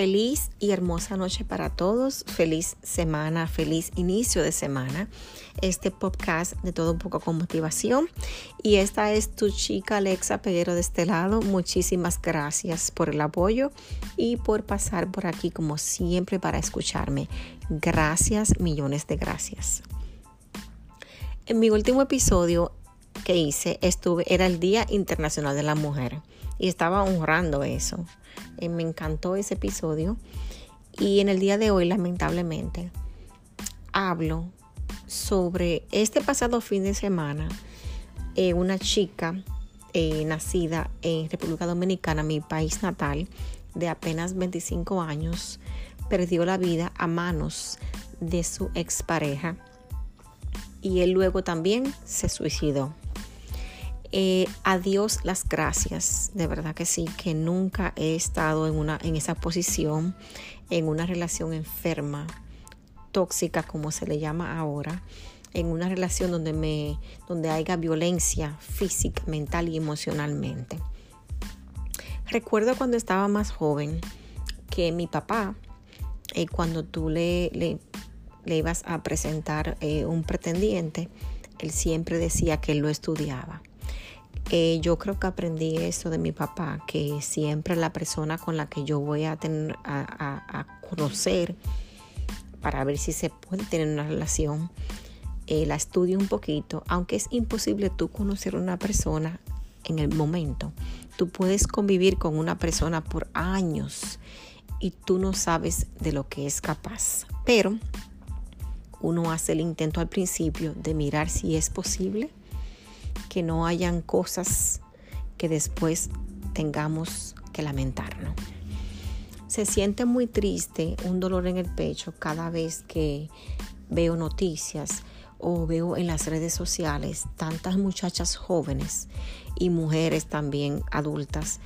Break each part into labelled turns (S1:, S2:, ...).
S1: Feliz y hermosa noche para todos. Feliz semana, feliz inicio de semana. Este podcast de todo un poco con motivación. Y esta es tu chica Alexa Peguero de este lado. Muchísimas gracias por el apoyo y por pasar por aquí como siempre para escucharme. Gracias, millones de gracias. En mi último episodio hice estuve era el Día Internacional de la Mujer y estaba honrando eso. Eh, me encantó ese episodio y en el día de hoy lamentablemente hablo sobre este pasado fin de semana eh, una chica eh, nacida en República Dominicana, mi país natal, de apenas 25 años, perdió la vida a manos de su expareja y él luego también se suicidó. Eh, a Dios las gracias, de verdad que sí, que nunca he estado en, una, en esa posición, en una relación enferma, tóxica como se le llama ahora, en una relación donde, me, donde haya violencia física, mental y emocionalmente. Recuerdo cuando estaba más joven que mi papá, eh, cuando tú le, le, le, ibas a presentar eh, un pretendiente, él siempre decía que él lo estudiaba eh, yo creo que aprendí eso de mi papá, que siempre la persona con la que yo voy a, tener, a, conocer para ver si se puede tener una relación, eh, la estudio un poquito, aunque es imposible tú conocer a una persona en el momento. Tú puedes convivir con una persona por años y tú no sabes de lo que es capaz. Pero uno hace el intento al principio de mirar si es posible que no hayan cosas que después tengamos que lamentarnos. Se siente muy triste, un dolor en el pecho cada vez que veo noticias o veo en las redes sociales tantas muchachas jóvenes y mujeres también adultas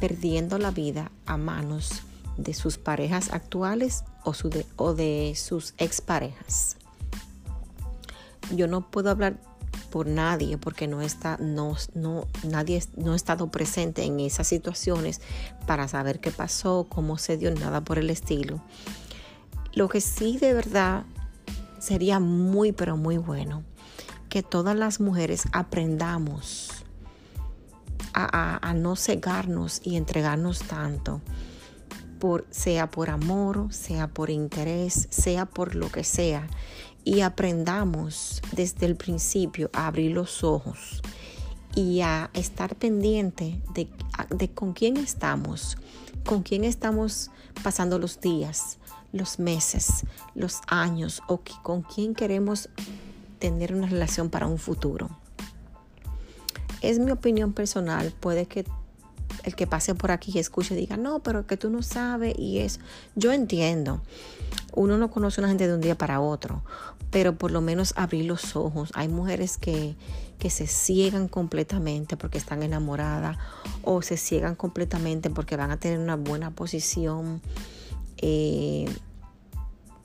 S1: perdiendo la vida a manos de sus parejas actuales o, de, o de sus exparejas. Yo no puedo hablar por nadie porque no está no, no nadie no ha estado presente en esas situaciones para saber qué pasó, cómo se dio, nada por el estilo. Lo que sí de verdad sería muy pero muy bueno que todas las mujeres aprendamos a, no cegarnos y entregarnos tanto. Por, sea por amor, sea por interés, sea por lo que sea, y aprendamos desde el principio a abrir los ojos y a estar pendiente de, de, con quién estamos, con quién estamos pasando los días, los meses, los años o con quién queremos tener una relación para un futuro. Es mi opinión personal, puede que el que pase por aquí y escuche diga, no, pero que tú no sabes y es, yo entiendo, uno no conoce a una gente de un día para otro, pero por lo menos abrir los ojos. Hay mujeres que, que se ciegan completamente porque están enamoradas o se ciegan completamente porque van a tener una buena posición eh,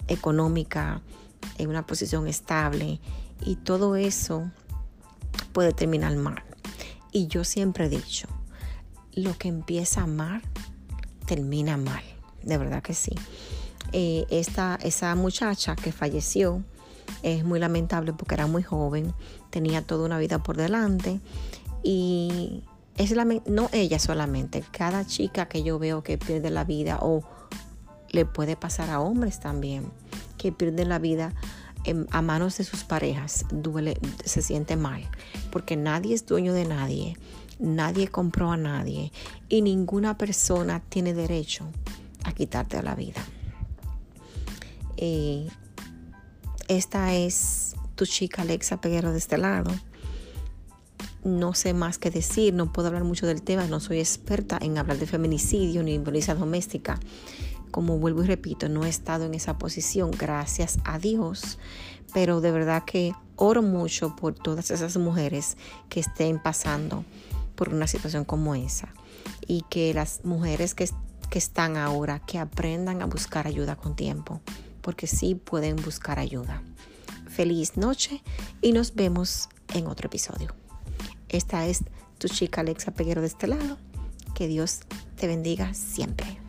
S1: económica, en una posición estable y todo eso puede terminar mal. Y yo siempre he dicho, lo que empieza mal termina mal, de verdad que sí. Eh, esta, esa muchacha que falleció es muy lamentable porque era muy joven, tenía toda una vida por delante y es no ella solamente, cada chica que yo veo que pierde la vida o le puede pasar a hombres también que pierden la vida a manos de sus parejas, duele, se siente mal, porque nadie es dueño de nadie, nadie compró a nadie y ninguna persona tiene derecho a quitarte la vida. Eh, esta es tu chica Alexa Peguero de este lado. No sé más que decir, no puedo hablar mucho del tema, no soy experta en hablar de feminicidio ni violencia doméstica. Como vuelvo y repito, no he estado en esa posición, gracias a Dios, pero de verdad que oro mucho por todas esas mujeres que estén pasando por una situación como esa y que las mujeres que, que están ahora, que aprendan a buscar ayuda con tiempo porque sí pueden buscar ayuda. Feliz noche y nos vemos en otro episodio. Esta es tu chica Alexa Peguero de este lado. Que Dios te bendiga siempre.